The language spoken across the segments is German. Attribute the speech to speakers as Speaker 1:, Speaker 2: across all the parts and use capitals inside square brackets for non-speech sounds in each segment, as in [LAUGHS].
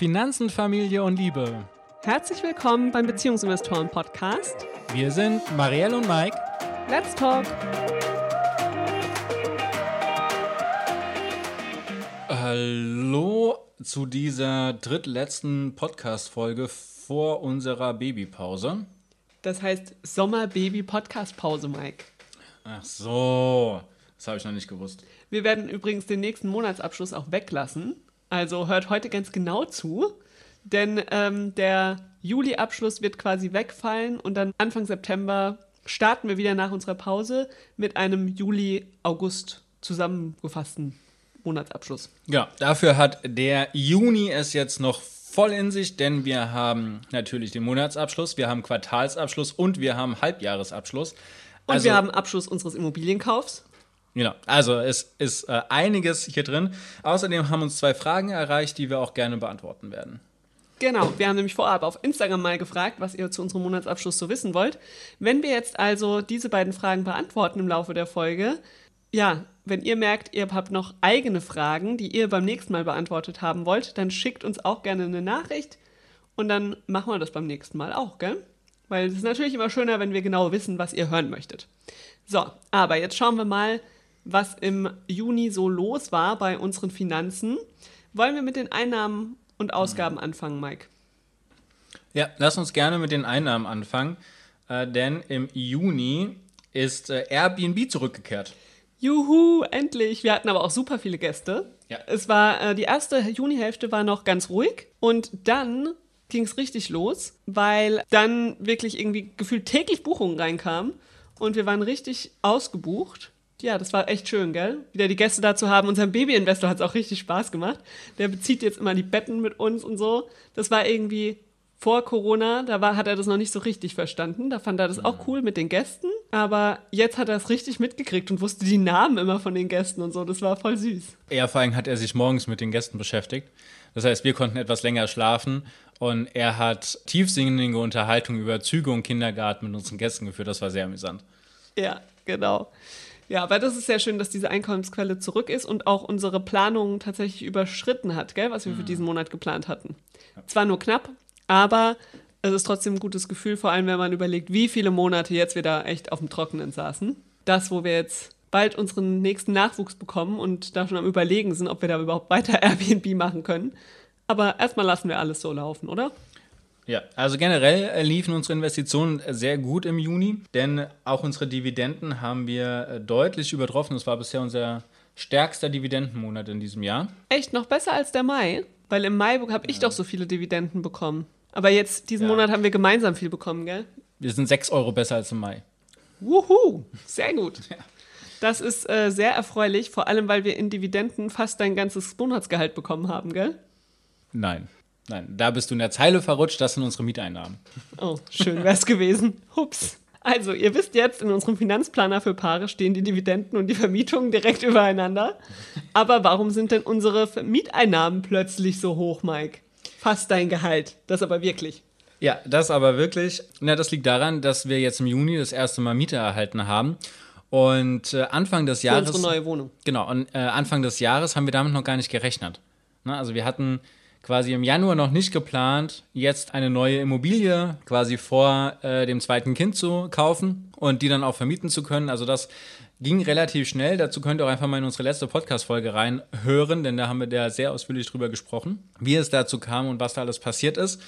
Speaker 1: Finanzen, Familie und Liebe.
Speaker 2: Herzlich willkommen beim Beziehungsinvestoren Podcast.
Speaker 1: Wir sind Marielle und Mike.
Speaker 2: Let's talk.
Speaker 1: Hallo zu dieser drittletzten Podcast-Folge vor unserer Babypause.
Speaker 2: Das heißt Sommer-Baby-Podcast-Pause, Mike.
Speaker 1: Ach so, das habe ich noch nicht gewusst.
Speaker 2: Wir werden übrigens den nächsten Monatsabschluss auch weglassen. Also hört heute ganz genau zu, denn ähm, der Juli-Abschluss wird quasi wegfallen und dann Anfang September starten wir wieder nach unserer Pause mit einem Juli-August zusammengefassten Monatsabschluss.
Speaker 1: Ja, dafür hat der Juni es jetzt noch voll in sich, denn wir haben natürlich den Monatsabschluss, wir haben Quartalsabschluss und wir haben Halbjahresabschluss.
Speaker 2: Und
Speaker 1: Also-
Speaker 2: wir haben Abschluss unseres Immobilienkaufs.
Speaker 1: Genau, also es ist äh, einiges hier drin. Außerdem haben uns zwei Fragen erreicht, die wir auch gerne beantworten werden.
Speaker 2: Genau, wir haben nämlich vorab auf Instagram mal gefragt, was ihr zu unserem Monatsabschluss so wissen wollt. Wenn wir jetzt also diese beiden Fragen beantworten im Laufe der Folge, ja, wenn ihr merkt, ihr habt noch eigene Fragen, die ihr beim nächsten Mal beantwortet haben wollt, dann schickt uns auch gerne eine Nachricht und dann machen wir das beim nächsten Mal auch, gell? Weil es ist natürlich immer schöner, wenn wir genau wissen, was ihr hören möchtet. So, aber jetzt schauen wir mal, was im Juni so los war bei unseren Finanzen. Wollen wir mit den Einnahmen und Ausgaben anfangen, Mike?
Speaker 1: Ja, lass uns gerne mit den Einnahmen anfangen, äh, denn im Juni ist äh, Airbnb zurückgekehrt.
Speaker 2: Juhu, endlich. Wir hatten aber auch super viele Gäste.
Speaker 1: Ja.
Speaker 2: Es war, äh, die erste Junihälfte war noch ganz ruhig und dann ging es richtig los, weil dann wirklich irgendwie gefühlt täglich Buchungen reinkamen und wir waren richtig ausgebucht. Ja, das war echt schön, gell? Wieder die Gäste da zu haben. Unserem Babyinvestor hat es auch richtig Spaß gemacht. Der bezieht jetzt immer die Betten mit uns und so. Das war irgendwie vor Corona, da war, hat er das noch nicht so richtig verstanden. Da fand er das auch cool mit den Gästen. Aber jetzt hat er es richtig mitgekriegt und wusste die Namen immer von den Gästen und so. Das war voll süß.
Speaker 1: Ja, vor allem hat er sich morgens mit den Gästen beschäftigt. Das heißt, wir konnten etwas länger schlafen und er hat tiefsinnige Unterhaltung über Züge und Kindergarten mit unseren Gästen geführt. Das war sehr amüsant.
Speaker 2: Ja, genau. Ja, aber das ist sehr schön, dass diese Einkommensquelle zurück ist und auch unsere Planungen tatsächlich überschritten hat, gell, was wir für diesen Monat geplant hatten. Zwar nur knapp, aber es ist trotzdem ein gutes Gefühl, vor allem wenn man überlegt, wie viele Monate jetzt wir da echt auf dem Trockenen saßen. Das, wo wir jetzt bald unseren nächsten Nachwuchs bekommen und da schon am Überlegen sind, ob wir da überhaupt weiter [LAUGHS] Airbnb machen können. Aber erstmal lassen wir alles so laufen, oder?
Speaker 1: Ja, also generell äh, liefen unsere Investitionen äh, sehr gut im Juni, denn auch unsere Dividenden haben wir äh, deutlich übertroffen. Das war bisher unser stärkster Dividendenmonat in diesem Jahr.
Speaker 2: Echt noch besser als der Mai? Weil im Mai habe ich doch so viele Dividenden bekommen. Aber jetzt, diesen
Speaker 1: Ja.
Speaker 2: Monat haben wir gemeinsam viel bekommen, gell?
Speaker 1: Wir sind 6 Euro besser als im Mai.
Speaker 2: Wuhu, sehr gut. [LAUGHS] Das ist äh, sehr erfreulich, vor allem weil wir in Dividenden fast dein ganzes Monatsgehalt bekommen haben, gell?
Speaker 1: Nein, nein, da bist du in der Zeile verrutscht. Das sind unsere Mieteinnahmen.
Speaker 2: Oh, schön wär's gewesen. Hups. Also, ihr wisst jetzt, in unserem Finanzplaner für Paare stehen die Dividenden und die Vermietungen direkt [LAUGHS] übereinander. Aber warum sind denn unsere Mieteinnahmen plötzlich so hoch, Mike? Fast dein Gehalt. Das aber wirklich.
Speaker 1: Ja, das aber wirklich. Na, das liegt daran, dass wir jetzt im Juni das erste Mal Miete erhalten haben. Und äh, Anfang des
Speaker 2: Für
Speaker 1: Jahres.
Speaker 2: unsere neue Wohnung.
Speaker 1: Genau, und äh, Anfang des Jahres haben wir damit noch gar nicht gerechnet. Ne? Also wir hatten quasi im Januar noch nicht geplant, jetzt eine neue Immobilie quasi vor äh, dem zweiten Kind zu kaufen und die dann auch vermieten zu können. Also das ging relativ schnell. Dazu könnt ihr auch einfach mal in unsere letzte Podcast-Folge reinhören, denn da haben wir da sehr ausführlich drüber gesprochen, wie es dazu kam und was da alles passiert ist.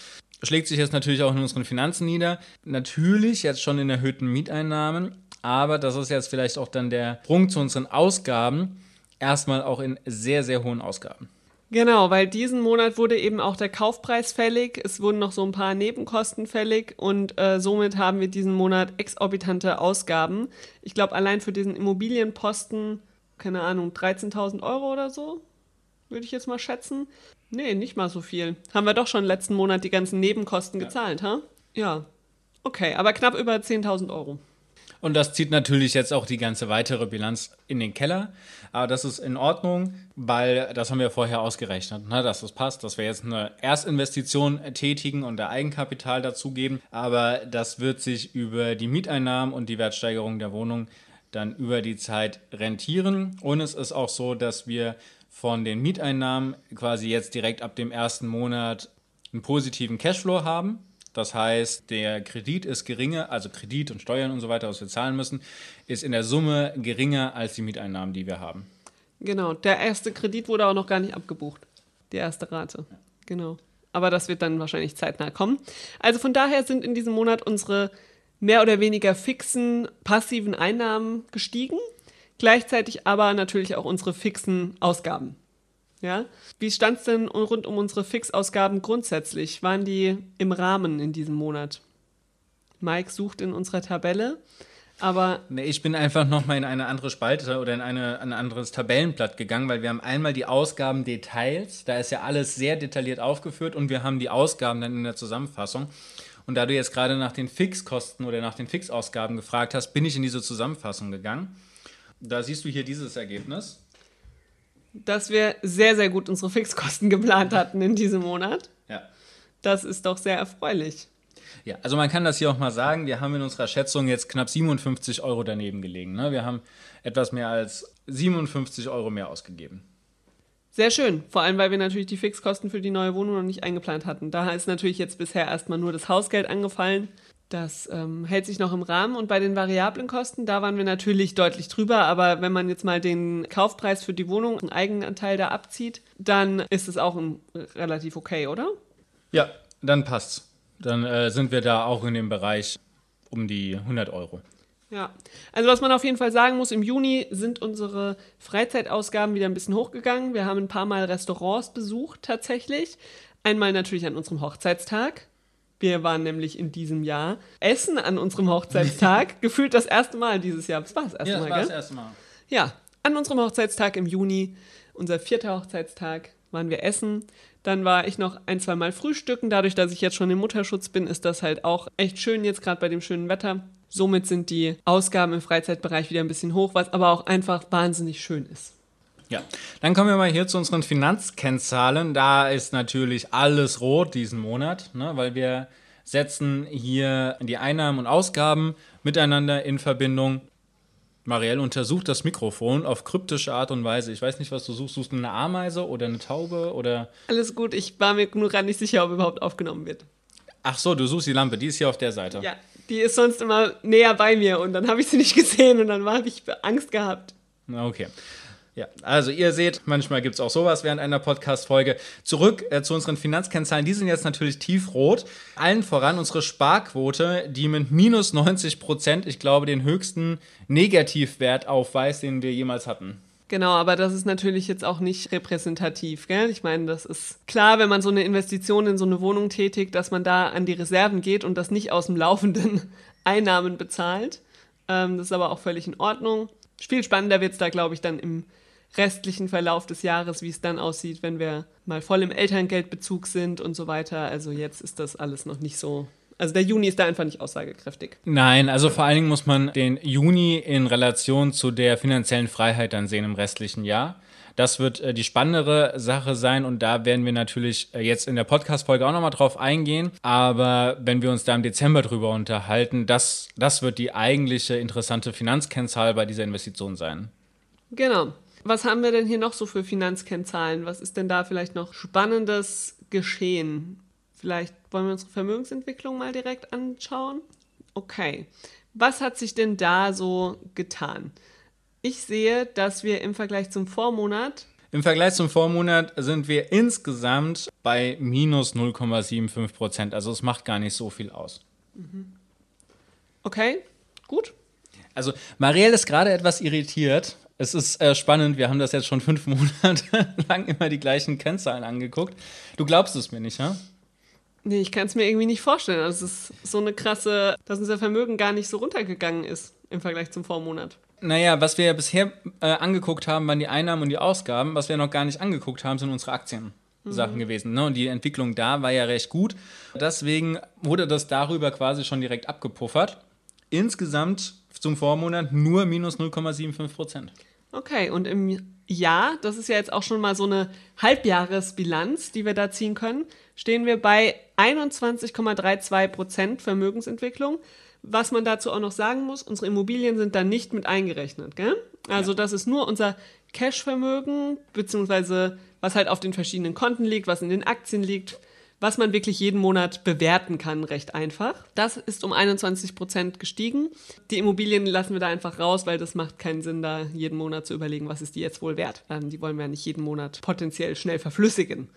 Speaker 1: Schlägt sich jetzt natürlich auch in unseren Finanzen nieder. Natürlich jetzt schon in erhöhten Mieteinnahmen, aber das ist jetzt vielleicht auch dann der Sprung zu unseren Ausgaben. Erstmal auch in sehr, sehr hohen Ausgaben.
Speaker 2: Genau, weil diesen Monat wurde eben auch der Kaufpreis fällig. Es wurden noch so ein paar Nebenkosten fällig und äh, somit haben wir diesen Monat exorbitante Ausgaben. Ich glaube, allein für diesen Immobilienposten, keine Ahnung, 13.000 Euro oder so, würde ich jetzt mal schätzen. Nee, nicht mal so viel. Haben wir doch schon letzten Monat die ganzen Nebenkosten gezahlt, ha? Ja. Okay, aber knapp über 10.000 Euro.
Speaker 1: Und das zieht natürlich jetzt auch die ganze weitere Bilanz in den Keller. Aber das ist in Ordnung, weil das haben wir vorher ausgerechnet, ne, dass das passt, dass wir jetzt eine Erstinvestition tätigen und da Eigenkapital dazugeben. Aber das wird sich über die Mieteinnahmen und die Wertsteigerung der Wohnung dann über die Zeit rentieren. Und es ist auch so, dass wir von den Mieteinnahmen quasi jetzt direkt ab dem ersten Monat einen positiven Cashflow haben. Das heißt, der Kredit ist geringer, also Kredit und Steuern und so weiter, was wir zahlen müssen, ist in der Summe geringer als die Mieteinnahmen, die wir haben.
Speaker 2: Genau, der erste Kredit wurde auch noch gar nicht abgebucht. Die erste Rate. Genau. Aber das wird dann wahrscheinlich zeitnah kommen. Also von daher sind in diesem Monat unsere mehr oder weniger fixen passiven Einnahmen gestiegen, gleichzeitig aber natürlich auch unsere fixen Ausgaben. Ja? Wie stand es denn rund um unsere Fixausgaben grundsätzlich? Waren die im Rahmen in diesem Monat? Mike sucht in unserer Tabelle. Aber
Speaker 1: nee, ich bin einfach nochmal in eine andere Spalte oder in eine, ein anderes Tabellenblatt gegangen, weil wir haben einmal die Ausgabendetails, da ist ja alles sehr detailliert aufgeführt und wir haben die Ausgaben dann in der Zusammenfassung. Und da du jetzt gerade nach den Fixkosten oder nach den Fixausgaben gefragt hast, bin ich in diese Zusammenfassung gegangen. Da siehst du hier dieses Ergebnis.
Speaker 2: Dass wir sehr, sehr gut unsere Fixkosten geplant hatten in diesem Monat.
Speaker 1: Ja.
Speaker 2: Das ist doch sehr erfreulich.
Speaker 1: Ja, also man kann das hier auch mal sagen, wir haben in unserer Schätzung jetzt knapp 57 Euro daneben gelegen. Ne? Wir haben etwas mehr als 57 Euro mehr ausgegeben.
Speaker 2: Sehr schön, vor allem weil wir natürlich die Fixkosten für die neue Wohnung noch nicht eingeplant hatten. Da ist natürlich jetzt bisher erstmal nur das Hausgeld angefallen. Das ähm, hält sich noch im Rahmen. Und bei den variablen Kosten, da waren wir natürlich deutlich drüber. Aber wenn man jetzt mal den Kaufpreis für die Wohnung, einen Eigenanteil da abzieht, dann ist es auch ein, relativ okay, oder?
Speaker 1: Ja, dann passt's. Dann äh, sind wir da auch in dem Bereich um die 100 Euro.
Speaker 2: Ja, also was man auf jeden Fall sagen muss, im Juni sind unsere Freizeitausgaben wieder ein bisschen hochgegangen. Wir haben ein paar Mal Restaurants besucht tatsächlich. Einmal natürlich an unserem Hochzeitstag. Wir waren nämlich in diesem Jahr essen an unserem Hochzeitstag. [LAUGHS] Gefühlt das erste Mal dieses Jahr. Das war das erste
Speaker 1: ja,
Speaker 2: Mal,
Speaker 1: das war
Speaker 2: gell?
Speaker 1: das erste Mal.
Speaker 2: Ja, an unserem Hochzeitstag im Juni, unser vierter Hochzeitstag, waren wir essen. Dann war ich noch ein, zwei Mal frühstücken. Dadurch, dass ich jetzt schon im Mutterschutz bin, ist das halt auch echt schön jetzt gerade bei dem schönen Wetter. Somit sind die Ausgaben im Freizeitbereich wieder ein bisschen hoch, was aber auch einfach wahnsinnig schön ist.
Speaker 1: Ja, dann kommen wir mal hier zu unseren Finanzkennzahlen. Da ist natürlich alles rot diesen Monat, ne, weil wir setzen hier die Einnahmen und Ausgaben miteinander in Verbindung. Marielle untersucht das Mikrofon auf kryptische Art und Weise. Ich weiß nicht, was du suchst. Suchst du eine Ameise oder eine Taube oder?
Speaker 2: Alles gut, ich war mir nur gerade nicht sicher, ob überhaupt aufgenommen wird.
Speaker 1: Ach so, du suchst die Lampe. Die ist hier auf der Seite.
Speaker 2: Ja, die ist sonst immer näher bei mir und dann habe ich sie nicht gesehen und dann habe ich Angst gehabt.
Speaker 1: Okay. Ja, also ihr seht, manchmal gibt es auch sowas während einer Podcast-Folge. Zurück äh, zu unseren Finanzkennzahlen. Die sind jetzt natürlich tiefrot. Allen voran unsere Sparquote, die mit minus 90 Prozent, ich glaube, den höchsten Negativwert aufweist, den wir jemals hatten.
Speaker 2: Genau, aber das ist natürlich jetzt auch nicht repräsentativ, gell? Ich meine, das ist klar, wenn man so eine Investition in so eine Wohnung tätigt, dass man da an die Reserven geht und das nicht aus dem laufenden [LAUGHS] Einnahmen bezahlt. Ähm, das ist aber auch völlig in Ordnung. Viel spannender wird es da, glaube ich, dann im restlichen Verlauf des Jahres, wie es dann aussieht, wenn wir mal voll im Elterngeldbezug sind und so weiter. Also jetzt ist das alles noch nicht so. Also der Juni ist da einfach nicht aussagekräftig.
Speaker 1: Nein, also vor allen Dingen muss man den Juni in Relation zu der finanziellen Freiheit dann sehen im restlichen Jahr. Das wird äh, die spannendere Sache sein und da werden wir natürlich äh, jetzt in der Podcast-Folge auch nochmal drauf eingehen. Aber wenn wir uns da im Dezember drüber unterhalten, das, das wird die eigentliche interessante Finanzkennzahl bei dieser Investition sein.
Speaker 2: Genau. Was haben wir denn hier noch so für Finanzkennzahlen? Was ist denn da vielleicht noch spannendes geschehen? Vielleicht wollen wir unsere Vermögensentwicklung mal direkt anschauen. Okay. Was hat sich denn da so getan? Ich sehe, dass wir im Vergleich zum Vormonat
Speaker 1: im Vergleich zum Vormonat sind wir insgesamt bei minus 0,75 Prozent. Also es macht gar nicht so viel aus.
Speaker 2: Okay, gut.
Speaker 1: Also Marielle ist gerade etwas irritiert, es ist äh, spannend, wir haben das jetzt schon fünf [LAUGHS] Monate lang immer die gleichen Kennzahlen angeguckt. Du glaubst es mir nicht, ja?
Speaker 2: Nee, ich kann es mir irgendwie nicht vorstellen. Das ist so eine krasse, dass unser Vermögen gar nicht so runtergegangen ist im Vergleich zum Vormonat.
Speaker 1: Naja, was wir ja bisher äh, angeguckt haben, waren die Einnahmen und die Ausgaben. Was wir noch gar nicht angeguckt haben, sind unsere Aktien. Sachen mhm. gewesen. Ne? Und die Entwicklung da war ja recht gut. Deswegen wurde das darüber quasi schon direkt abgepuffert. Insgesamt zum Vormonat nur minus 0,75 Prozent.
Speaker 2: Okay, und im Jahr, das ist ja jetzt auch schon mal so eine Halbjahresbilanz, die wir da ziehen können, stehen wir bei 21,32 Prozent Vermögensentwicklung. Was man dazu auch noch sagen muss, unsere Immobilien sind da nicht mit eingerechnet. Gell? Also ja. das ist nur unser Cashvermögen, beziehungsweise was halt auf den verschiedenen Konten liegt, was in den Aktien liegt, was man wirklich jeden Monat bewerten kann, recht einfach. Das ist um 21 Prozent gestiegen. Die Immobilien lassen wir da einfach raus, weil das macht keinen Sinn, da jeden Monat zu überlegen, was ist die jetzt wohl wert. Ähm, die wollen wir ja nicht jeden Monat potenziell schnell verflüssigen.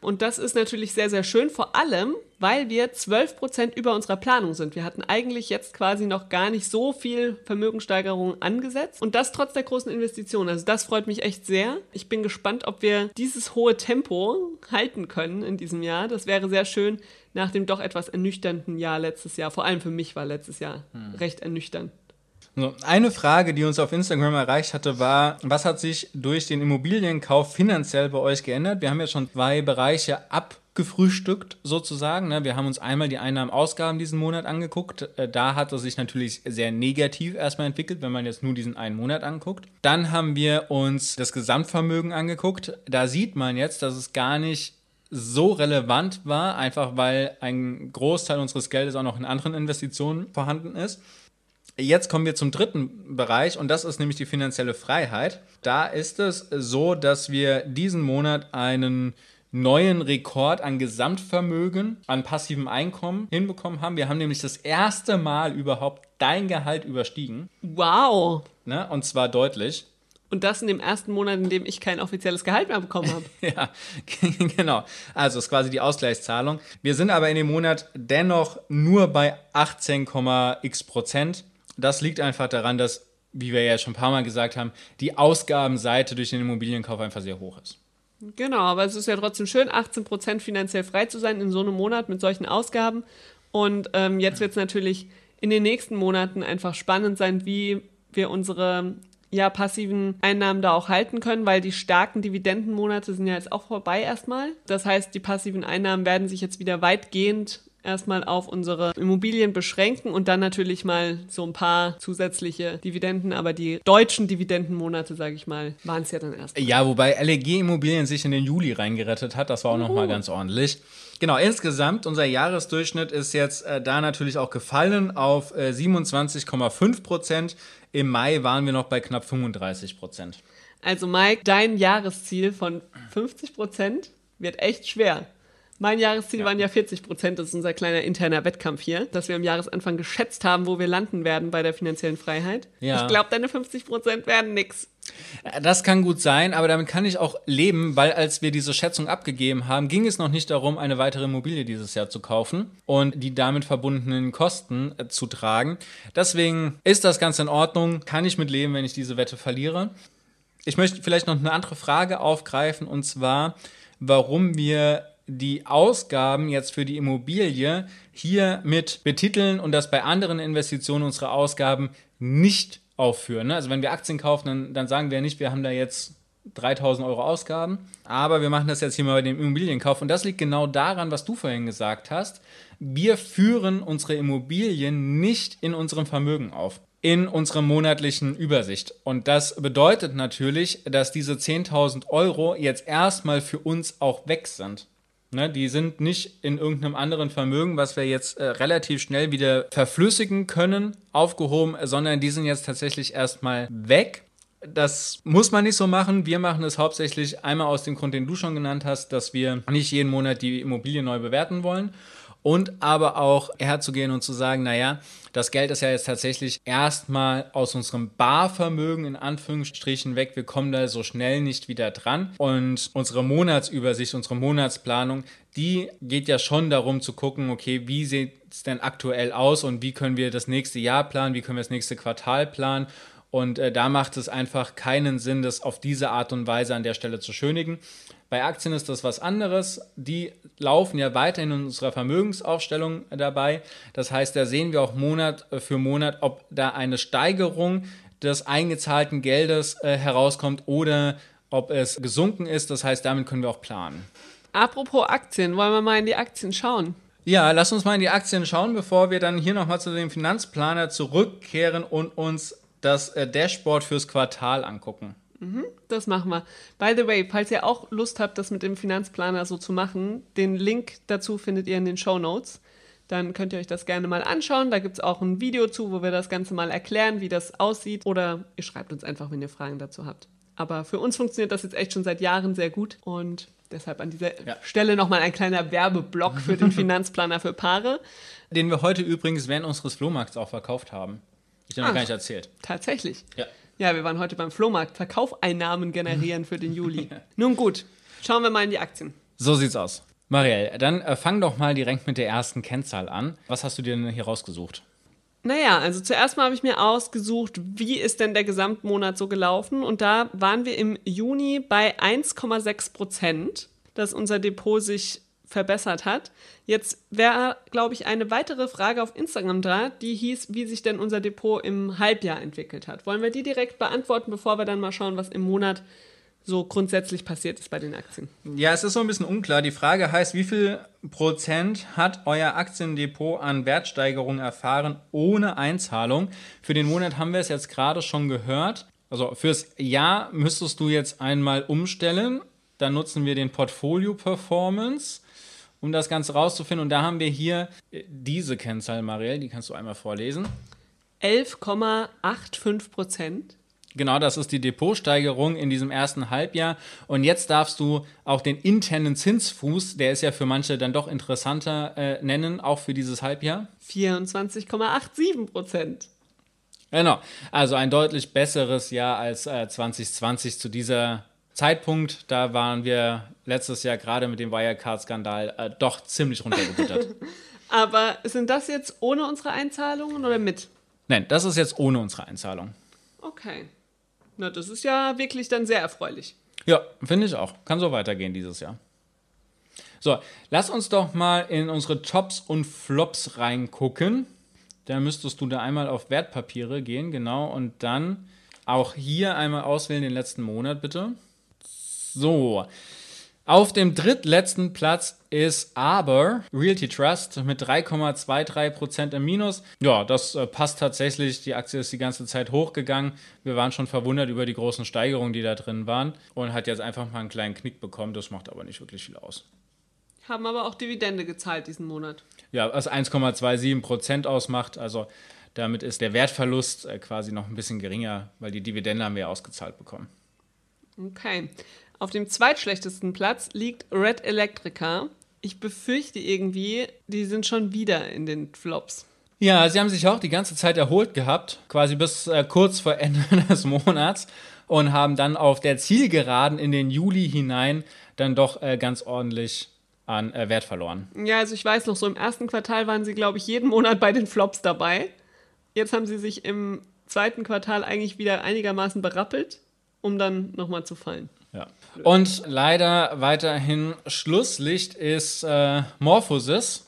Speaker 2: Und das ist natürlich sehr, sehr schön, vor allem, weil wir 12 Prozent über unserer Planung sind. Wir hatten eigentlich jetzt quasi noch gar nicht so viel Vermögenssteigerung angesetzt und das trotz der großen Investitionen. Also das freut mich echt sehr. Ich bin gespannt, ob wir dieses hohe Tempo halten können in diesem Jahr. Das wäre sehr schön nach dem doch etwas ernüchternden Jahr letztes Jahr. Vor allem für mich war letztes Jahr hm. recht ernüchternd.
Speaker 1: Eine Frage, die uns auf Instagram erreicht hatte, war, was hat sich durch den Immobilienkauf finanziell bei euch geändert? Wir haben ja schon zwei Bereiche abgefrühstückt sozusagen. Ne? Wir haben uns einmal die Einnahmen-Ausgaben diesen Monat angeguckt. Äh, da hat es sich natürlich sehr negativ erstmal entwickelt, wenn man jetzt nur diesen einen Monat anguckt. Dann haben wir uns das Gesamtvermögen angeguckt. Da sieht man jetzt, dass es gar nicht so relevant war, einfach weil ein Großteil unseres Geldes auch noch in anderen Investitionen vorhanden ist. Jetzt kommen wir zum dritten Bereich und das ist nämlich die finanzielle Freiheit. Da ist es so, dass wir diesen Monat einen neuen Rekord an Gesamtvermögen, an passivem Einkommen hinbekommen haben. Wir haben nämlich das erste Mal überhaupt dein Gehalt überstiegen.
Speaker 2: Wow!
Speaker 1: Ne? Und zwar deutlich.
Speaker 2: Und das in dem ersten Monat, in dem ich kein offizielles Gehalt mehr bekommen [LAUGHS] habe.
Speaker 1: ja, [LAUGHS] genau. Also ist quasi die Ausgleichszahlung. Wir sind aber in dem Monat dennoch nur bei 18,x Prozent. Das liegt einfach daran, dass, wie wir ja schon ein paar Mal gesagt haben, die Ausgabenseite durch den Immobilienkauf einfach sehr hoch ist.
Speaker 2: Genau, aber es ist ja trotzdem schön, 18% finanziell frei zu sein in so einem Monat mit solchen Ausgaben. Und ähm, jetzt wird es natürlich in den nächsten Monaten einfach spannend sein, wie wir unsere ja, passiven Einnahmen da auch halten können, weil die starken Dividendenmonate sind ja jetzt auch vorbei erstmal. Das heißt, die passiven Einnahmen werden sich jetzt wieder weitgehend erstmal auf unsere Immobilien beschränken und dann natürlich mal so ein paar zusätzliche Dividenden, aber die deutschen Dividendenmonate, sage ich mal, waren es ja dann erst.
Speaker 1: Ja, wobei LEG Immobilien sich in den Juli reingerettet hat, das war auch uh. nochmal ganz ordentlich. Genau, insgesamt, unser Jahresdurchschnitt ist jetzt äh, da natürlich auch gefallen auf äh, 27,5 Prozent. Im Mai waren wir noch bei knapp 35 Prozent.
Speaker 2: Also Mike, dein Jahresziel von 50 Prozent wird echt schwer. Mein Jahresziel ja. waren ja 40 Prozent. Das ist unser kleiner interner Wettkampf hier, dass wir am Jahresanfang geschätzt haben, wo wir landen werden bei der finanziellen Freiheit. Ja. Ich glaube, deine 50 Prozent werden nix.
Speaker 1: Äh, das kann gut sein, aber damit kann ich auch leben, weil als wir diese Schätzung abgegeben haben, ging es noch nicht darum, eine weitere Immobilie dieses Jahr zu kaufen und die damit verbundenen Kosten äh, zu tragen. Deswegen ist das ganz in Ordnung, kann ich mit leben, wenn ich diese Wette verliere. Ich möchte vielleicht noch eine andere Frage aufgreifen und zwar, warum wir die Ausgaben jetzt für die Immobilie hier mit betiteln und das bei anderen Investitionen unsere Ausgaben nicht aufführen. Ne? Also wenn wir Aktien kaufen, dann, dann sagen wir nicht, wir haben da jetzt 3000 Euro Ausgaben, aber wir machen das jetzt hier mal bei dem Immobilienkauf und das liegt genau daran, was du vorhin gesagt hast. Wir führen unsere Immobilien nicht in unserem Vermögen auf in unserer monatlichen Übersicht. Und das bedeutet natürlich, dass diese 10.000 Euro jetzt erstmal für uns auch weg sind. Ne, die sind nicht in irgendeinem anderen Vermögen, was wir jetzt äh, relativ schnell wieder verflüssigen können, aufgehoben, sondern die sind jetzt tatsächlich erstmal weg. Das muss man nicht so machen. Wir machen es hauptsächlich einmal aus dem Grund, den du schon genannt hast, dass wir nicht jeden Monat die Immobilie neu bewerten wollen und aber auch herzugehen und zu sagen, naja, das Geld ist ja jetzt tatsächlich erstmal aus unserem Barvermögen in Anführungsstrichen weg. Wir kommen da so schnell nicht wieder dran. Und unsere Monatsübersicht, unsere Monatsplanung, die geht ja schon darum zu gucken, okay, wie sieht es denn aktuell aus und wie können wir das nächste Jahr planen, wie können wir das nächste Quartal planen. Und äh, da macht es einfach keinen Sinn, das auf diese Art und Weise an der Stelle zu schönigen. Bei Aktien ist das was anderes. Die laufen ja weiterhin in unserer Vermögensaufstellung dabei. Das heißt, da sehen wir auch Monat für Monat, ob da eine Steigerung des eingezahlten Geldes äh, herauskommt oder ob es gesunken ist. Das heißt, damit können wir auch planen.
Speaker 2: Apropos Aktien, wollen wir mal in die Aktien schauen?
Speaker 1: Ja, lass uns mal in die Aktien schauen, bevor wir dann hier nochmal zu dem Finanzplaner zurückkehren und uns das äh, Dashboard fürs Quartal angucken.
Speaker 2: Mhm, das machen wir. By the way, falls ihr auch Lust habt, das mit dem Finanzplaner so zu machen, den Link dazu findet ihr in den Show Notes. Dann könnt ihr euch das gerne mal anschauen. Da gibt es auch ein Video zu, wo wir das Ganze mal erklären, wie das aussieht. Oder ihr schreibt uns einfach, wenn ihr Fragen dazu habt. Aber für uns funktioniert das jetzt echt schon seit Jahren sehr gut und deshalb an dieser
Speaker 1: Ja.
Speaker 2: Stelle nochmal ein kleiner Werbeblock für den [LAUGHS] Finanzplaner für Paare.
Speaker 1: Den wir heute übrigens während unseres Flohmarkts auch verkauft haben. Ich habe noch
Speaker 2: Ach.
Speaker 1: gar nicht erzählt.
Speaker 2: Tatsächlich.
Speaker 1: Ja.
Speaker 2: Ja, wir waren heute beim Flohmarkt. Verkaufeinnahmen generieren für den Juli. [LAUGHS] Nun gut, schauen wir mal in die Aktien.
Speaker 1: So sieht's aus. Marielle, dann äh, fang doch mal direkt mit der ersten Kennzahl an. Was hast du dir denn hier rausgesucht?
Speaker 2: Naja, also zuerst mal habe ich mir ausgesucht, wie ist denn der Gesamtmonat so gelaufen. Und da waren wir im Juni bei 1,6 Prozent, dass unser Depot sich verbessert hat. Jetzt wäre, glaube ich, eine weitere Frage auf Instagram da, die hieß, wie sich denn unser Depot im Halbjahr entwickelt hat. Wollen wir die direkt beantworten, bevor wir dann mal schauen, was im Monat so grundsätzlich passiert ist bei den Aktien?
Speaker 1: Ja, es ist so ein bisschen unklar. Die Frage heißt, wie viel Prozent hat euer Aktiendepot an Wertsteigerung erfahren ohne Einzahlung? Für den Monat haben wir es jetzt gerade schon gehört. Also fürs Jahr müsstest du jetzt einmal umstellen. Dann nutzen wir den Portfolio Performance, um das Ganze rauszufinden. Und da haben wir hier äh, diese Kennzahl, Marielle, die kannst du einmal vorlesen.
Speaker 2: 11,85 Prozent.
Speaker 1: Genau, das ist die Depotsteigerung in diesem ersten Halbjahr. Und jetzt darfst du auch den internen Zinsfuß, der ist ja für manche dann doch interessanter, äh, nennen, auch für dieses Halbjahr.
Speaker 2: 24,87 Prozent.
Speaker 1: Genau, also ein deutlich besseres Jahr als äh, 2020 zu dieser Zeitpunkt. Da waren wir letztes Jahr gerade mit dem Wirecard-Skandal äh, doch ziemlich runtergebuttert. [LAUGHS]
Speaker 2: Aber sind das jetzt ohne unsere Einzahlungen oder mit?
Speaker 1: Nein, das ist jetzt ohne unsere Einzahlung.
Speaker 2: Okay. Na, das ist ja wirklich dann sehr erfreulich.
Speaker 1: Ja, finde ich auch. Kann so weitergehen dieses Jahr. So, lass uns doch mal in unsere Tops und Flops reingucken. Da müsstest du da einmal auf Wertpapiere gehen, genau, und dann auch hier einmal auswählen den letzten Monat, bitte. So. Auf dem drittletzten Platz ist aber Realty Trust mit 3,23% im Minus. Ja, das äh, passt tatsächlich. Die Aktie ist die ganze Zeit hochgegangen. Wir waren schon verwundert über die großen Steigerungen, die da drin waren. Und hat jetzt einfach mal einen kleinen Knick bekommen. Das macht aber nicht wirklich viel aus.
Speaker 2: Haben aber auch Dividende gezahlt diesen Monat.
Speaker 1: Ja, was 1,27% ausmacht. Also damit ist der Wertverlust äh, quasi noch ein bisschen geringer, weil die Dividende haben wir ja ausgezahlt bekommen.
Speaker 2: Okay. Auf dem zweitschlechtesten Platz liegt Red Electrica. Ich befürchte irgendwie, die sind schon wieder in den Flops.
Speaker 1: Ja, sie haben sich auch die ganze Zeit erholt gehabt, quasi bis äh, kurz vor Ende [LAUGHS] des Monats und haben dann auf der Zielgeraden in den Juli hinein dann doch äh, ganz ordentlich an äh, Wert verloren.
Speaker 2: Ja, also ich weiß noch, so im ersten Quartal waren sie, glaube ich, jeden Monat bei den Flops dabei. Jetzt haben sie sich im zweiten Quartal eigentlich wieder einigermaßen berappelt, um dann nochmal zu fallen.
Speaker 1: Ja. Und leider weiterhin Schlusslicht ist äh, Morphosis.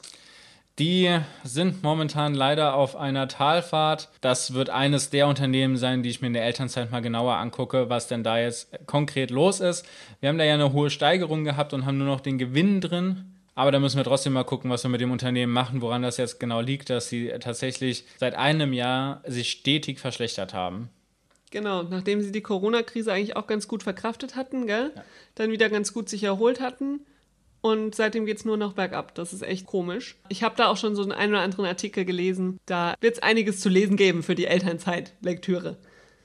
Speaker 1: Die sind momentan leider auf einer Talfahrt. Das wird eines der Unternehmen sein, die ich mir in der Elternzeit mal genauer angucke, was denn da jetzt konkret los ist. Wir haben da ja eine hohe Steigerung gehabt und haben nur noch den Gewinn drin. Aber da müssen wir trotzdem mal gucken, was wir mit dem Unternehmen machen, woran das jetzt genau liegt, dass sie tatsächlich seit einem Jahr sich stetig verschlechtert haben.
Speaker 2: Genau, nachdem sie die Corona-Krise eigentlich auch ganz gut verkraftet hatten, gell? Dann wieder ganz gut sich erholt hatten. Und seitdem geht es nur noch bergab. Das ist echt komisch. Ich habe da auch schon so einen, einen oder anderen Artikel gelesen. Da wird es einiges zu lesen geben für die Elternzeit-Lektüre.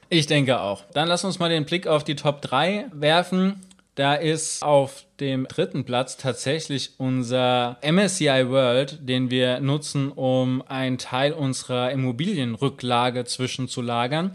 Speaker 1: Ich denke auch. Dann lass uns mal den Blick auf die Top 3 werfen. Da ist auf dem dritten Platz tatsächlich unser MSCI World, den wir nutzen, um einen Teil unserer Immobilienrücklage zwischenzulagern.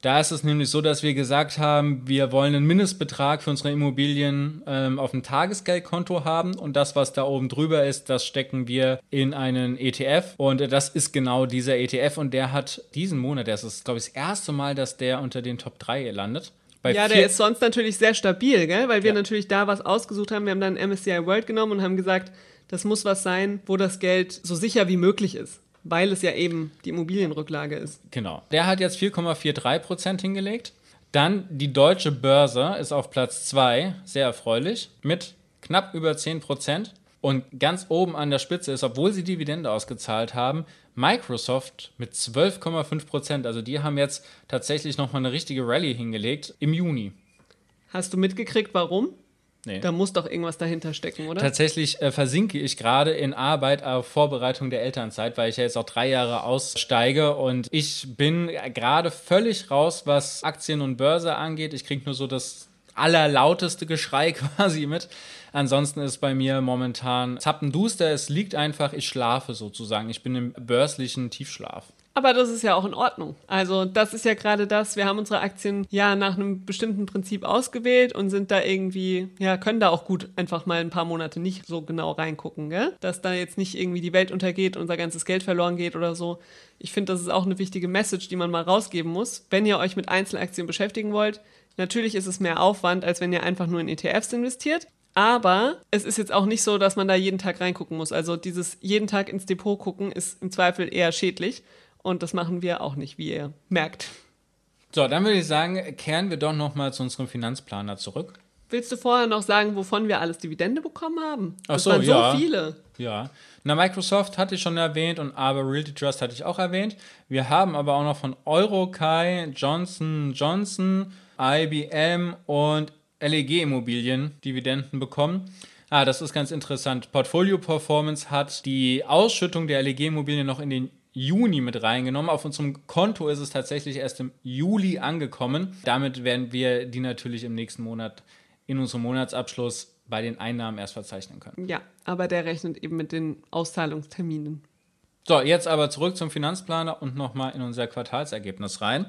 Speaker 1: Da ist es nämlich so, dass wir gesagt haben, wir wollen einen Mindestbetrag für unsere Immobilien ähm, auf dem Tagesgeldkonto haben und das, was da oben drüber ist, das stecken wir in einen ETF und äh, das ist genau dieser ETF und der hat diesen Monat, das ist glaube ich das erste Mal, dass der unter den Top 3 landet. Bei
Speaker 2: Ja, der ist sonst natürlich sehr stabil, gell? weil wir
Speaker 1: Ja.
Speaker 2: natürlich da was ausgesucht haben. Wir haben dann MSCI World genommen und haben gesagt, das muss was sein, wo das Geld so sicher wie möglich ist, weil es ja eben die Immobilienrücklage ist.
Speaker 1: Genau. Der hat jetzt 4,43% hingelegt. Dann die deutsche Börse ist auf Platz 2, sehr erfreulich, mit knapp über 10%. Und ganz oben an der Spitze ist, obwohl sie Dividende ausgezahlt haben, Microsoft mit 12,5%. Also die haben jetzt tatsächlich nochmal eine richtige Rallye hingelegt im Juni.
Speaker 2: Hast du mitgekriegt, warum?
Speaker 1: Nee.
Speaker 2: Da muss doch irgendwas dahinter stecken, oder?
Speaker 1: Tatsächlich äh, versinke ich gerade in Arbeit auf Vorbereitung der Elternzeit, weil ich ja jetzt auch drei Jahre aussteige und ich bin gerade völlig raus, was Aktien und Börse angeht. Ich kriege nur so das allerlauteste Geschrei [LAUGHS] quasi mit. Ansonsten ist bei mir momentan zappenduster. Es liegt einfach, ich schlafe sozusagen. Ich bin im börslichen Tiefschlaf.
Speaker 2: Aber das ist ja auch in Ordnung. Also das ist ja gerade das, wir haben unsere Aktien ja nach einem bestimmten Prinzip ausgewählt und sind da irgendwie, ja, können da auch gut einfach mal ein paar Monate nicht so genau reingucken, gell? Dass da jetzt nicht irgendwie die Welt untergeht, unser ganzes Geld verloren geht oder so. Ich finde, das ist auch eine wichtige Message, die man mal rausgeben muss. Wenn ihr euch mit Einzelaktien beschäftigen wollt, natürlich ist es mehr Aufwand, als wenn ihr einfach nur in ETFs investiert. Aber es ist jetzt auch nicht so, dass man da jeden Tag reingucken muss. Also dieses jeden Tag ins Depot gucken ist im Zweifel eher schädlich. Und das machen wir auch nicht, wie ihr merkt.
Speaker 1: So, dann würde ich sagen, kehren wir doch nochmal zu unserem Finanzplaner zurück.
Speaker 2: Willst du vorher noch sagen, wovon wir alles Dividende bekommen haben?
Speaker 1: Ach
Speaker 2: Das
Speaker 1: so,
Speaker 2: waren so
Speaker 1: ja.
Speaker 2: viele.
Speaker 1: Ja. Na, Microsoft hatte ich schon erwähnt und aber Realty Trust hatte ich auch erwähnt. Wir haben aber auch noch von Eurokai, Johnson Johnson, IBM und LEG Immobilien Dividenden bekommen. Ah, das ist ganz interessant. Portfolio Performance hat die Ausschüttung der LEG Immobilien noch in den Juni mit reingenommen. Auf unserem Konto ist es tatsächlich erst im Juli angekommen. Damit werden wir die natürlich im nächsten Monat in unserem Monatsabschluss bei den Einnahmen erst verzeichnen können.
Speaker 2: Ja, aber der rechnet eben mit den Auszahlungsterminen.
Speaker 1: So, jetzt aber zurück zum Finanzplaner und nochmal in unser Quartalsergebnis rein.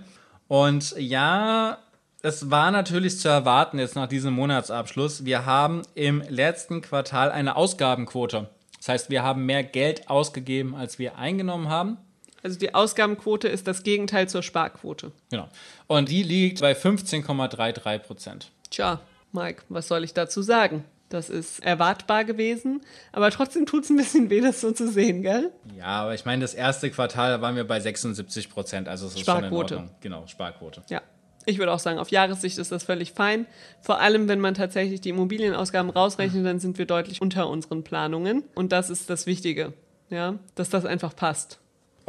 Speaker 1: Und ja, es war natürlich zu erwarten jetzt nach diesem Monatsabschluss. Wir haben im letzten Quartal eine Ausgabenquote. Das heißt, wir haben mehr Geld ausgegeben, als wir eingenommen haben.
Speaker 2: Also die Ausgabenquote ist das Gegenteil zur Sparquote.
Speaker 1: Genau. Und die liegt bei 15,33 Prozent.
Speaker 2: Tja, Mike, was soll ich dazu sagen? Das ist erwartbar gewesen, aber trotzdem tut es ein bisschen weh, das so zu sehen, gell?
Speaker 1: Ja, aber ich meine, das erste Quartal da waren wir bei 76 Prozent. Also es ist schon in
Speaker 2: Sparquote.
Speaker 1: Ordnung. Genau, Sparquote.
Speaker 2: Ja. Ich würde auch sagen, auf Jahressicht ist das völlig fein. Vor allem, wenn man tatsächlich die Immobilienausgaben rausrechnet, dann sind wir deutlich unter unseren Planungen. Und das ist das Wichtige, ja, dass das einfach passt.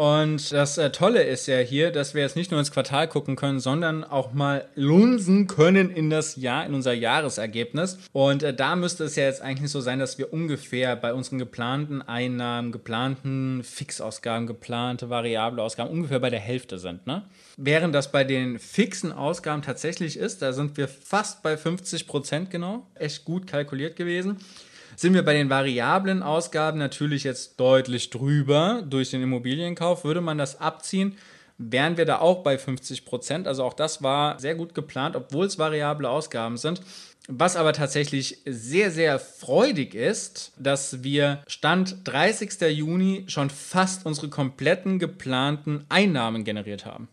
Speaker 1: Und das äh, Tolle ist ja hier, dass wir jetzt nicht nur ins Quartal gucken können, sondern auch mal lunsen können in das Jahr, in unser Jahresergebnis. Und äh, da müsste es ja jetzt eigentlich so sein, dass wir ungefähr bei unseren geplanten Einnahmen, geplanten Fixausgaben, geplante variable Ausgaben ungefähr bei der Hälfte sind. Ne? Während das bei den fixen Ausgaben tatsächlich ist, da sind wir fast bei 50 Prozent genau. Echt gut kalkuliert gewesen sind wir bei den variablen Ausgaben natürlich jetzt deutlich drüber durch den Immobilienkauf. Würde man das abziehen, wären wir da auch bei 50 Prozent. Also auch das war sehr gut geplant, obwohl es variable Ausgaben sind. Was aber tatsächlich sehr, sehr freudig ist, dass wir Stand 30. Juni schon fast unsere kompletten geplanten Einnahmen generiert haben.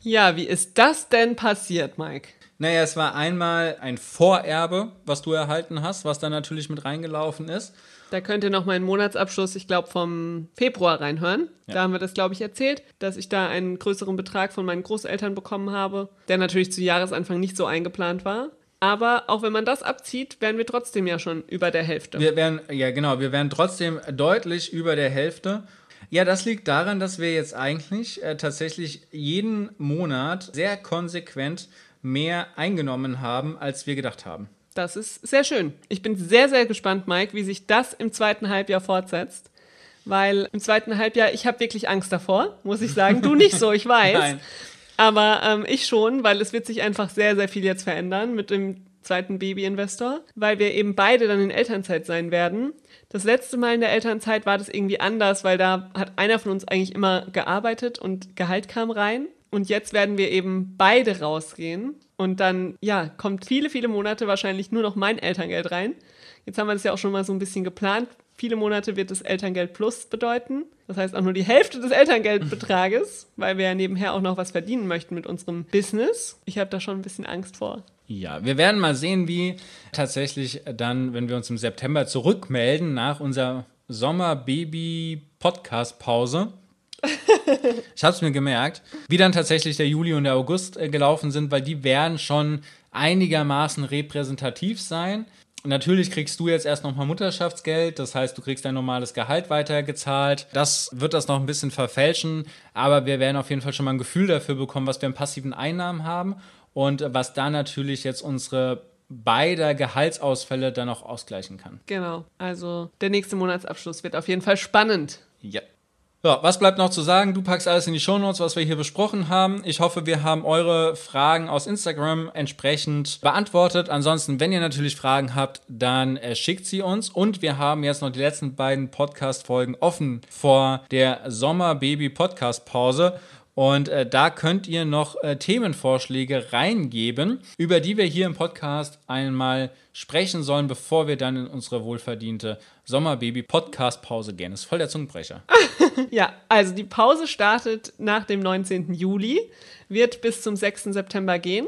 Speaker 2: Ja, wie ist das denn passiert, Mike?
Speaker 1: Naja, es war einmal ein Vorerbe, was du erhalten hast, was da natürlich mit reingelaufen ist.
Speaker 2: Da könnt ihr noch meinen Monatsabschluss, ich glaube, vom Februar reinhören.
Speaker 1: Ja.
Speaker 2: Da haben wir das, glaube ich, erzählt, dass ich da einen größeren Betrag von meinen Großeltern bekommen habe, der natürlich zu Jahresanfang nicht so eingeplant war. Aber auch wenn man das abzieht, wären wir trotzdem ja schon über der Hälfte.
Speaker 1: Wir wären, ja genau, wir wären trotzdem deutlich über der Hälfte. Ja, das liegt daran, dass wir jetzt eigentlich äh, tatsächlich jeden Monat sehr konsequent mehr eingenommen haben, als wir gedacht haben.
Speaker 2: Das ist sehr schön. Ich bin sehr, sehr gespannt, Mike, wie sich das im zweiten Halbjahr fortsetzt. Weil im zweiten Halbjahr, ich habe wirklich Angst davor, muss ich sagen. Du nicht so, ich [LAUGHS] weiß.
Speaker 1: Nein.
Speaker 2: Aber ähm, ich schon, weil es wird sich einfach sehr, sehr viel jetzt verändern mit dem zweiten Baby-Investor, weil wir eben beide dann in Elternzeit sein werden. Das letzte Mal in der Elternzeit war das irgendwie anders, weil da hat einer von uns eigentlich immer gearbeitet und Gehalt kam rein. Und jetzt werden wir eben beide rausgehen. Und dann, ja, kommt viele, viele Monate wahrscheinlich nur noch mein Elterngeld rein. Jetzt haben wir das ja auch schon mal so ein bisschen geplant. Viele Monate wird das Elterngeld Plus bedeuten. Das heißt auch nur die Hälfte des Elterngeldbetrages, weil wir ja nebenher auch noch was verdienen möchten mit unserem Business. Ich habe da schon ein bisschen Angst vor.
Speaker 1: Ja, wir werden mal sehen, wie tatsächlich dann, wenn wir uns im September zurückmelden nach unserer Sommer-Baby-Podcast-Pause. [LAUGHS] ich habe es mir gemerkt, wie dann tatsächlich der Juli und der August äh, gelaufen sind, weil die werden schon einigermaßen repräsentativ sein. Natürlich kriegst du jetzt erst nochmal Mutterschaftsgeld, das heißt, du kriegst dein normales Gehalt weitergezahlt. Das wird das noch ein bisschen verfälschen, aber wir werden auf jeden Fall schon mal ein Gefühl dafür bekommen, was wir an passiven Einnahmen haben und was da natürlich jetzt unsere beider Gehaltsausfälle dann auch ausgleichen kann.
Speaker 2: Genau. Also der nächste Monatsabschluss wird auf jeden Fall spannend.
Speaker 1: Ja. Ja, was bleibt noch zu sagen? Du packst alles in die Shownotes, was wir hier besprochen haben. Ich hoffe, wir haben eure Fragen aus Instagram entsprechend beantwortet. Ansonsten, wenn ihr natürlich Fragen habt, dann äh, schickt sie uns. Und wir haben jetzt noch die letzten beiden Podcast-Folgen offen vor der Sommer-Baby-Podcast-Pause. Und äh, da könnt ihr noch äh, Themenvorschläge reingeben, über die wir hier im Podcast einmal sprechen sollen, bevor wir dann in unsere wohlverdiente Sommerbaby-Podcast-Pause gehen. Das ist voll der Zungenbrecher. [LAUGHS]
Speaker 2: Ja, also die Pause startet nach dem 19. Juli, wird bis zum 6. September gehen.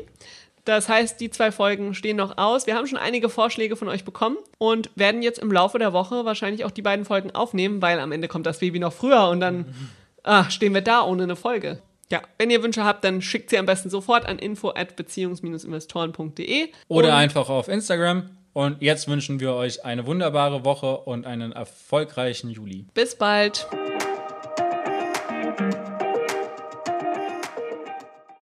Speaker 2: Das heißt, die zwei Folgen stehen noch aus. Wir haben schon einige Vorschläge von euch bekommen und werden jetzt im Laufe der Woche wahrscheinlich auch die beiden Folgen aufnehmen, weil am Ende kommt das Baby noch früher und dann [LAUGHS] ah, stehen wir da ohne eine Folge. Ja, wenn ihr Wünsche habt, dann schickt sie am besten sofort an info at beziehungs-investoren.de.
Speaker 1: Oder einfach auf Instagram. Und jetzt wünschen wir euch eine wunderbare Woche und einen erfolgreichen Juli.
Speaker 2: bis bald.